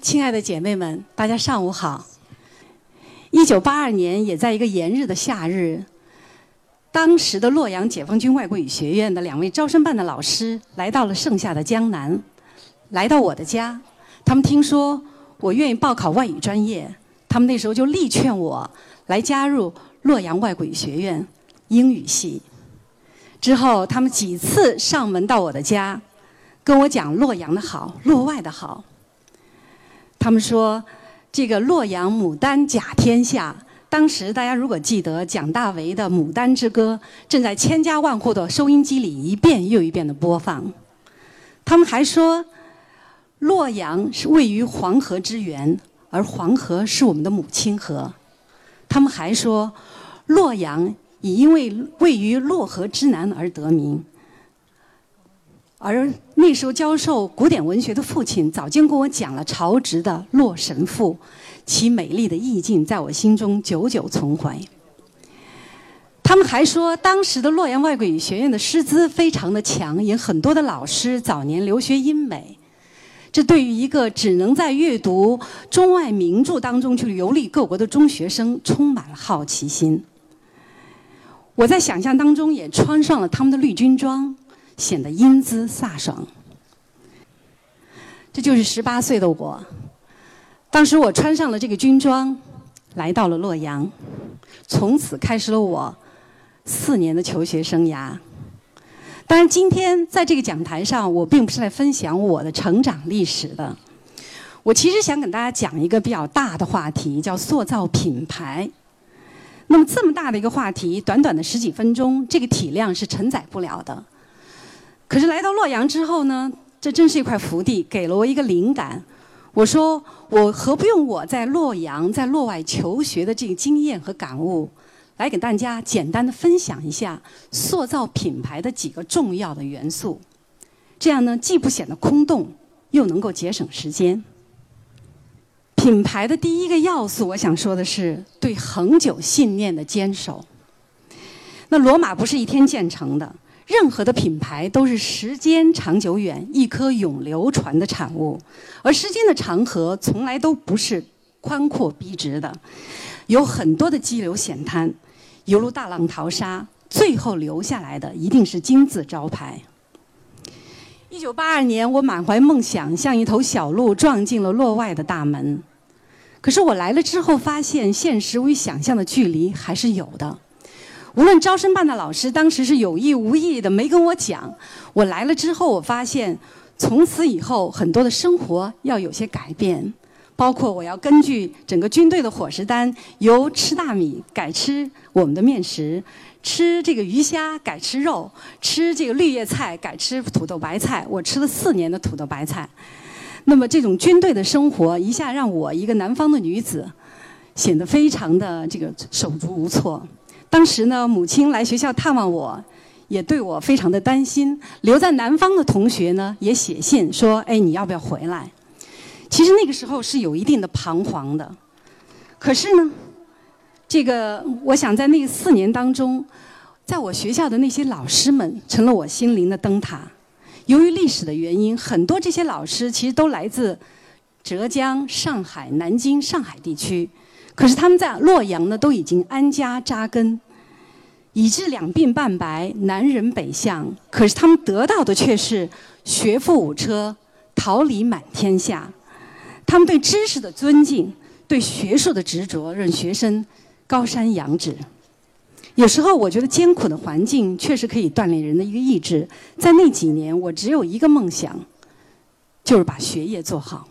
亲爱的姐妹们，大家上午好。一九八二年，也在一个炎热的夏日，当时的洛阳解放军外国语学院的两位招生办的老师来到了盛夏的江南，来到我的家。他们听说我愿意报考外语专业，他们那时候就力劝我来加入洛阳外国语学院英语系。之后，他们几次上门到我的家，跟我讲洛阳的好，洛外的好。他们说。这个洛阳牡丹甲天下，当时大家如果记得蒋大为的《牡丹之歌》，正在千家万户的收音机里一遍又一遍的播放。他们还说，洛阳是位于黄河之源，而黄河是我们的母亲河。他们还说，洛阳已因为位于洛河之南而得名。而那时候教授古典文学的父亲早经跟我讲了曹植的《洛神赋》，其美丽的意境在我心中久久存怀。他们还说，当时的洛阳外国语学院的师资非常的强，有很多的老师早年留学英美。这对于一个只能在阅读中外名著当中去游历各国的中学生，充满了好奇心。我在想象当中也穿上了他们的绿军装。显得英姿飒爽。这就是十八岁的我。当时我穿上了这个军装，来到了洛阳，从此开始了我四年的求学生涯。当然，今天在这个讲台上，我并不是来分享我的成长历史的。我其实想跟大家讲一个比较大的话题，叫塑造品牌。那么这么大的一个话题，短短的十几分钟，这个体量是承载不了的。可是来到洛阳之后呢，这真是一块福地，给了我一个灵感。我说，我何不用我在洛阳、在洛外求学的这个经验和感悟，来给大家简单的分享一下塑造品牌的几个重要的元素。这样呢，既不显得空洞，又能够节省时间。品牌的第一个要素，我想说的是对恒久信念的坚守。那罗马不是一天建成的。任何的品牌都是时间长久远、一颗永流传的产物，而时间的长河从来都不是宽阔笔直的，有很多的激流险滩，犹如大浪淘沙，最后留下来的一定是金字招牌。一九八二年，我满怀梦想，像一头小鹿撞进了洛外的大门，可是我来了之后，发现现实与想象的距离还是有的。无论招生办的老师当时是有意无意的没跟我讲，我来了之后，我发现从此以后很多的生活要有些改变，包括我要根据整个军队的伙食单，由吃大米改吃我们的面食，吃这个鱼虾改吃肉，吃这个绿叶菜改吃土豆白菜。我吃了四年的土豆白菜，那么这种军队的生活一下让我一个南方的女子显得非常的这个手足无措。当时呢，母亲来学校探望我，也对我非常的担心。留在南方的同学呢，也写信说：“哎，你要不要回来？”其实那个时候是有一定的彷徨的。可是呢，这个我想在那四年当中，在我学校的那些老师们成了我心灵的灯塔。由于历史的原因，很多这些老师其实都来自浙江、上海、南京、上海地区。可是他们在洛阳呢，都已经安家扎根，以致两鬓半白，南人北向。可是他们得到的却是学富五车，桃李满天下。他们对知识的尊敬，对学术的执着，让学生高山仰止。有时候我觉得艰苦的环境确实可以锻炼人的一个意志。在那几年，我只有一个梦想，就是把学业做好。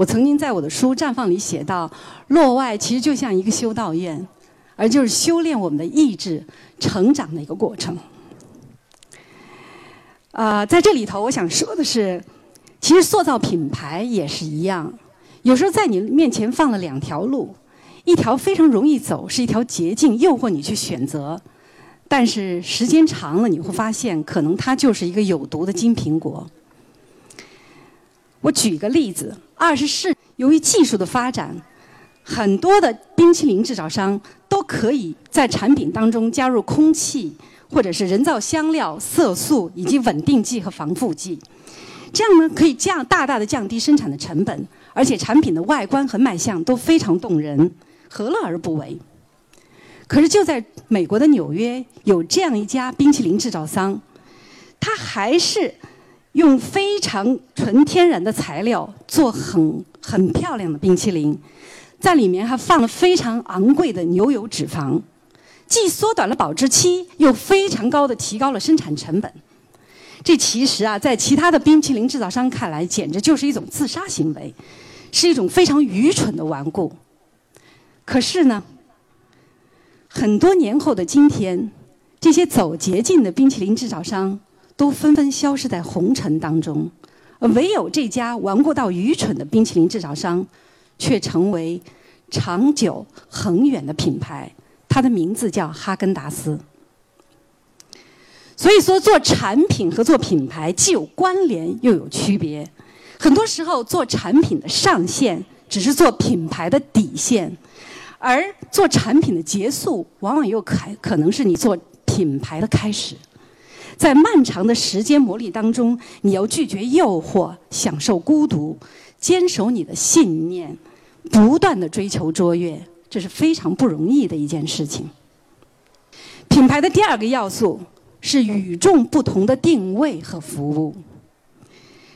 我曾经在我的书绽放里写到，落外其实就像一个修道院，而就是修炼我们的意志、成长的一个过程。啊，在这里头，我想说的是，其实塑造品牌也是一样。有时候在你面前放了两条路，一条非常容易走，是一条捷径，诱惑你去选择；但是时间长了，你会发现，可能它就是一个有毒的金苹果。我举一个例子。二十世，由于技术的发展，很多的冰淇淋制造商都可以在产品当中加入空气，或者是人造香料、色素以及稳定剂和防腐剂。这样呢可以降大大的降低生产的成本，而且产品的外观和卖相都非常动人，何乐而不为？可是就在美国的纽约，有这样一家冰淇淋制造商，他还是用非常纯天然的材料做很很漂亮的冰淇淋，在里面还放了非常昂贵的牛油脂肪，既缩短了保质期，又非常高的提高了生产成本。这其实啊，在其他的冰淇淋制造商看来，简直就是一种自杀行为，是一种非常愚蠢的顽固。可是呢？很多年后的今天，这些走捷径的冰淇淋制造商都纷纷消失在红尘当中，唯有这家顽固到愚蠢的冰淇淋制造商，却成为长久恒远的品牌。它的名字叫哈根达斯。所以说，做产品和做品牌既有关联又有区别。很多时候，做产品的上限只是做品牌的底线。而做产品的结束，往往又可可能是你做品牌的开始。在漫长的时间磨砺当中，你要拒绝诱惑，享受孤独，坚守你的信念，不断的追求卓越，这是非常不容易的一件事情。品牌的第二个要素是与众不同的定位和服务。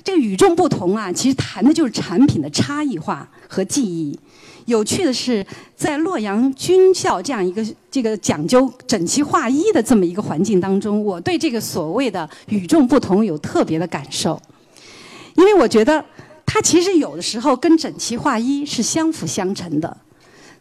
这个与众不同啊，其实谈的就是产品的差异化和记忆。有趣的是，在洛阳军校这样一个这个讲究整齐划一的这么一个环境当中，我对这个所谓的与众不同有特别的感受，因为我觉得它其实有的时候跟整齐划一是相辅相成的。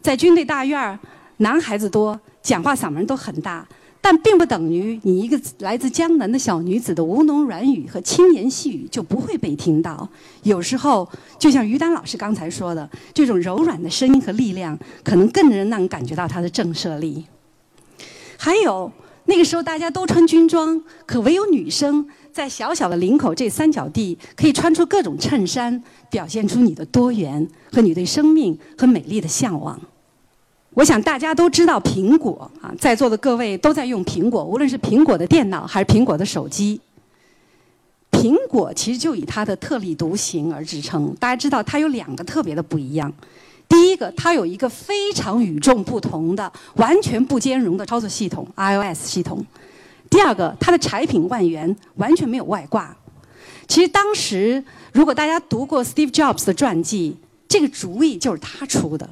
在军队大院儿，男孩子多，讲话嗓门都很大。但并不等于你一个来自江南的小女子的吴侬软语和轻言细语就不会被听到。有时候，就像于丹老师刚才说的，这种柔软的声音和力量，可能更能让人感觉到它的震慑力。还有，那个时候大家都穿军装，可唯有女生在小小的领口这三角地，可以穿出各种衬衫，表现出你的多元和你对生命和美丽的向往。我想大家都知道苹果啊，在座的各位都在用苹果，无论是苹果的电脑还是苹果的手机。苹果其实就以它的特立独行而支撑。大家知道它有两个特别的不一样，第一个，它有一个非常与众不同的、完全不兼容的操作系统 iOS 系统；第二个，它的产品外缘完全没有外挂。其实当时如果大家读过 Steve Jobs 的传记，这个主意就是他出的。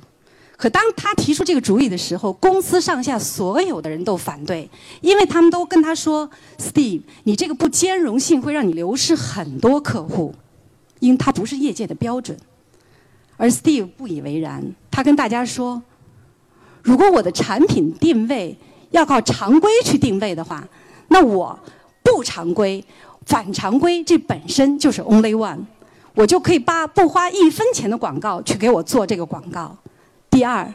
可当他提出这个主意的时候，公司上下所有的人都反对，因为他们都跟他说：“Steve，你这个不兼容性会让你流失很多客户，因为它不是业界的标准。”而 Steve 不以为然，他跟大家说：“如果我的产品定位要靠常规去定位的话，那我不常规、反常规这本身就是 Only One，我就可以把不花一分钱的广告去给我做这个广告。”第二，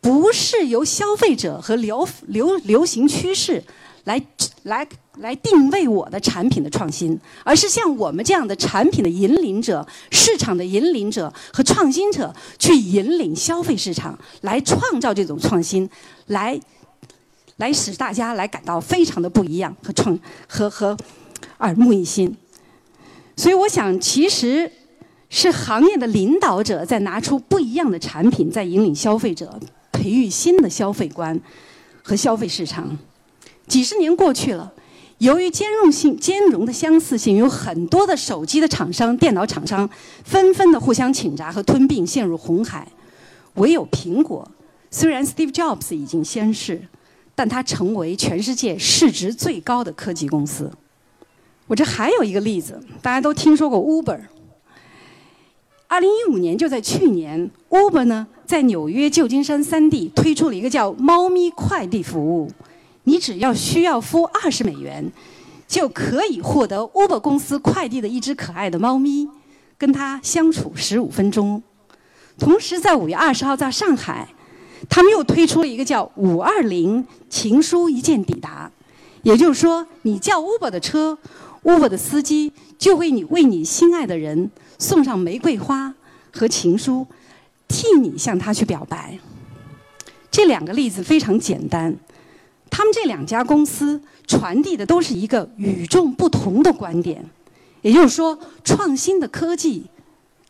不是由消费者和流流流行趋势来来来定位我的产品的创新，而是像我们这样的产品的引领者、市场的引领者和创新者去引领消费市场，来创造这种创新，来来使大家来感到非常的不一样和创和和耳目一新。所以，我想其实。是行业的领导者在拿出不一样的产品，在引领消费者，培育新的消费观和消费市场。几十年过去了，由于兼容性、兼容的相似性，有很多的手机的厂商、电脑厂商纷纷的互相请砸和吞并，陷入红海。唯有苹果，虽然 Steve Jobs 已经先逝，但它成为全世界市值最高的科技公司。我这还有一个例子，大家都听说过 Uber。二零一五年，就在去年，Uber 呢在纽约、旧金山三地推出了一个叫“猫咪快递服务”。你只要需要付二十美元，就可以获得 Uber 公司快递的一只可爱的猫咪，跟它相处十五分钟。同时，在五月二十号在上海，他们又推出了一个叫“五二零情书一键抵达”，也就是说，你叫 Uber 的车，Uber 的司机就会你为你心爱的人。送上玫瑰花和情书，替你向他去表白。这两个例子非常简单，他们这两家公司传递的都是一个与众不同的观点，也就是说，创新的科技、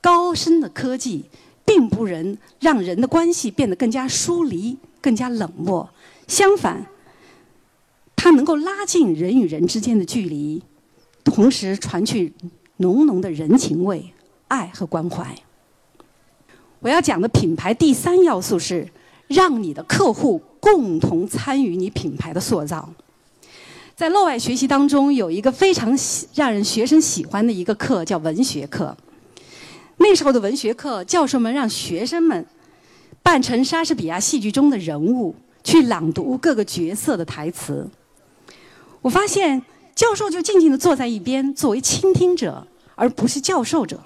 高深的科技，并不能让人的关系变得更加疏离、更加冷漠。相反，它能够拉近人与人之间的距离，同时传去浓浓的人情味、爱和关怀。我要讲的品牌第三要素是，让你的客户共同参与你品牌的塑造。在落外学习当中，有一个非常喜让人学生喜欢的一个课，叫文学课。那时候的文学课，教授们让学生们扮成莎士比亚戏剧中的人物，去朗读各个角色的台词。我发现，教授就静静地坐在一边，作为倾听者，而不是教授者。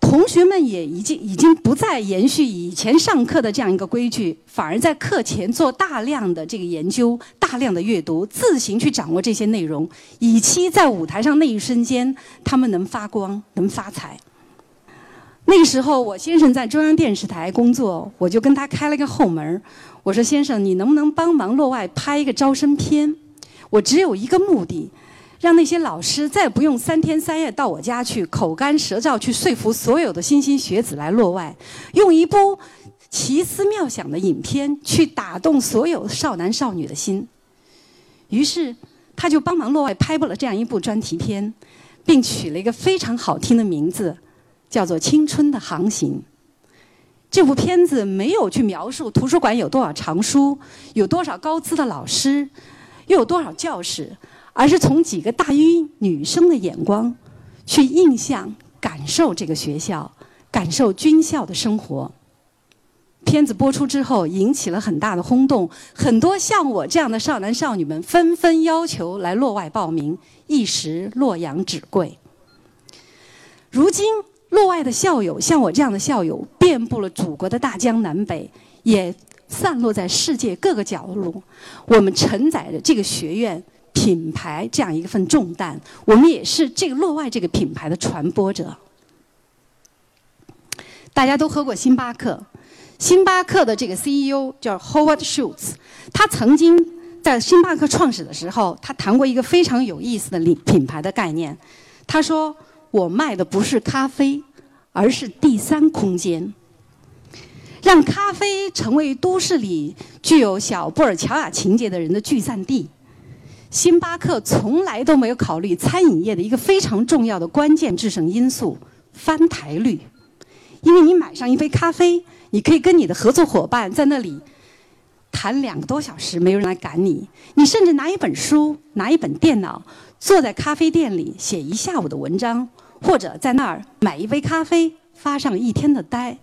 同学们也已经已经不再延续以前上课的这样一个规矩，反而在课前做大量的这个研究、大量的阅读，自行去掌握这些内容，以期在舞台上那一瞬间，他们能发光、能发财。那个时候，我先生在中央电视台工作，我就跟他开了个后门我说：“先生，你能不能帮忙落外拍一个招生片？我只有一个目的。”让那些老师再不用三天三夜到我家去口干舌燥去说服所有的莘莘学子来落外，用一部奇思妙想的影片去打动所有少男少女的心。于是，他就帮忙落外拍了这样一部专题片，并取了一个非常好听的名字，叫做《青春的航行》。这部片子没有去描述图书馆有多少藏书，有多少高资的老师，又有多少教室。而是从几个大一女生的眼光，去印象、感受这个学校，感受军校的生活。片子播出之后，引起了很大的轰动，很多像我这样的少男少女们纷纷要求来洛外报名，一时洛阳纸贵。如今，洛外的校友像我这样的校友，遍布了祖国的大江南北，也散落在世界各个角落。我们承载着这个学院。品牌这样一份重担，我们也是这个洛外这个品牌的传播者。大家都喝过星巴克，星巴克的这个 CEO 叫 Howard Schultz，他曾经在星巴克创始的时候，他谈过一个非常有意思的品品牌的概念。他说：“我卖的不是咖啡，而是第三空间，让咖啡成为都市里具有小布尔乔亚情节的人的聚散地。”星巴克从来都没有考虑餐饮业的一个非常重要的关键制胜因素——翻台率。因为你买上一杯咖啡，你可以跟你的合作伙伴在那里谈两个多小时，没有人来赶你。你甚至拿一本书、拿一本电脑，坐在咖啡店里写一下午的文章，或者在那儿买一杯咖啡，发上一天的呆。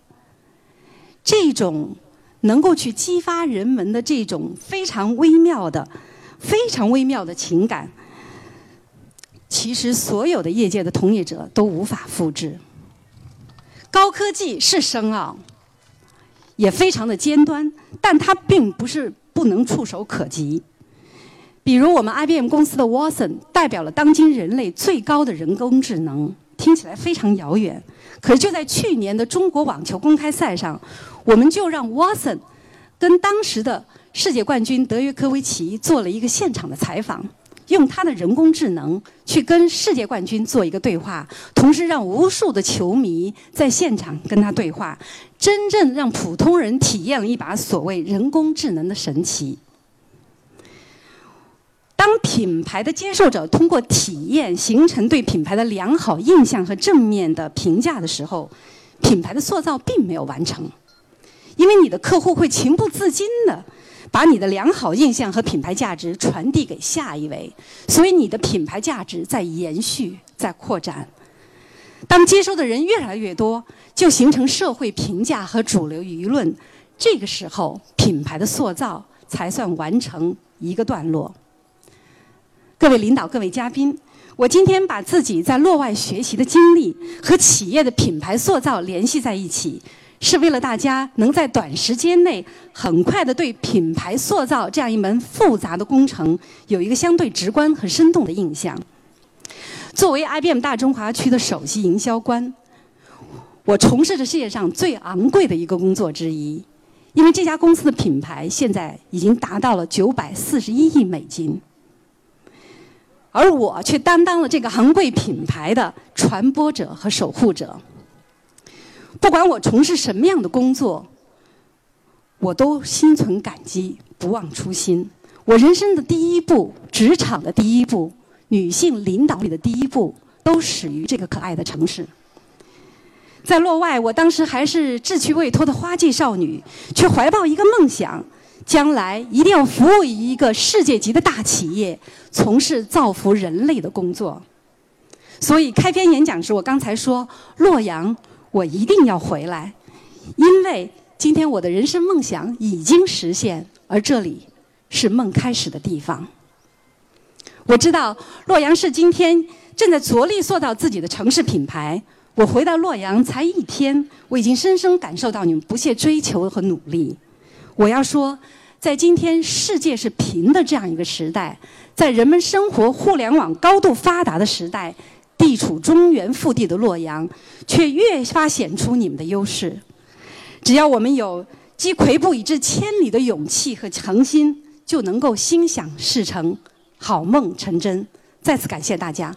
这种能够去激发人们的这种非常微妙的。非常微妙的情感，其实所有的业界的从业者都无法复制。高科技是深奥，也非常的尖端，但它并不是不能触手可及。比如我们 IBM 公司的 Watson，代表了当今人类最高的人工智能，听起来非常遥远。可是就在去年的中国网球公开赛上，我们就让 Watson 跟当时的。世界冠军德约科维奇做了一个现场的采访，用他的人工智能去跟世界冠军做一个对话，同时让无数的球迷在现场跟他对话，真正让普通人体验了一把所谓人工智能的神奇。当品牌的接受者通过体验形成对品牌的良好印象和正面的评价的时候，品牌的塑造并没有完成，因为你的客户会情不自禁的。把你的良好印象和品牌价值传递给下一位，所以你的品牌价值在延续，在扩展。当接收的人越来越多，就形成社会评价和主流舆论。这个时候，品牌的塑造才算完成一个段落。各位领导，各位嘉宾，我今天把自己在洛外学习的经历和企业的品牌塑造联系在一起。是为了大家能在短时间内很快的对品牌塑造这样一门复杂的工程有一个相对直观和生动的印象。作为 IBM 大中华区的首席营销官，我从事着世界上最昂贵的一个工作之一，因为这家公司的品牌现在已经达到了九百四十一亿美金。而我却担当了这个昂贵品牌的传播者和守护者。不管我从事什么样的工作，我都心存感激，不忘初心。我人生的第一步，职场的第一步，女性领导力的第一步，都始于这个可爱的城市。在洛外，我当时还是志趣未脱的花季少女，却怀抱一个梦想：将来一定要服务于一个世界级的大企业，从事造福人类的工作。所以，开篇演讲时，我刚才说洛阳，我一定要回来，因为今天我的人生梦想已经实现，而这里是梦开始的地方。我知道洛阳市今天正在着力塑造自己的城市品牌。我回到洛阳才一天，我已经深深感受到你们不懈追求和努力。我要说，在今天世界是平的这样一个时代，在人们生活互联网高度发达的时代，地处中原腹地的洛阳，却越发显出你们的优势。只要我们有积跬步以至千里的勇气和诚心，就能够心想事成，好梦成真。再次感谢大家。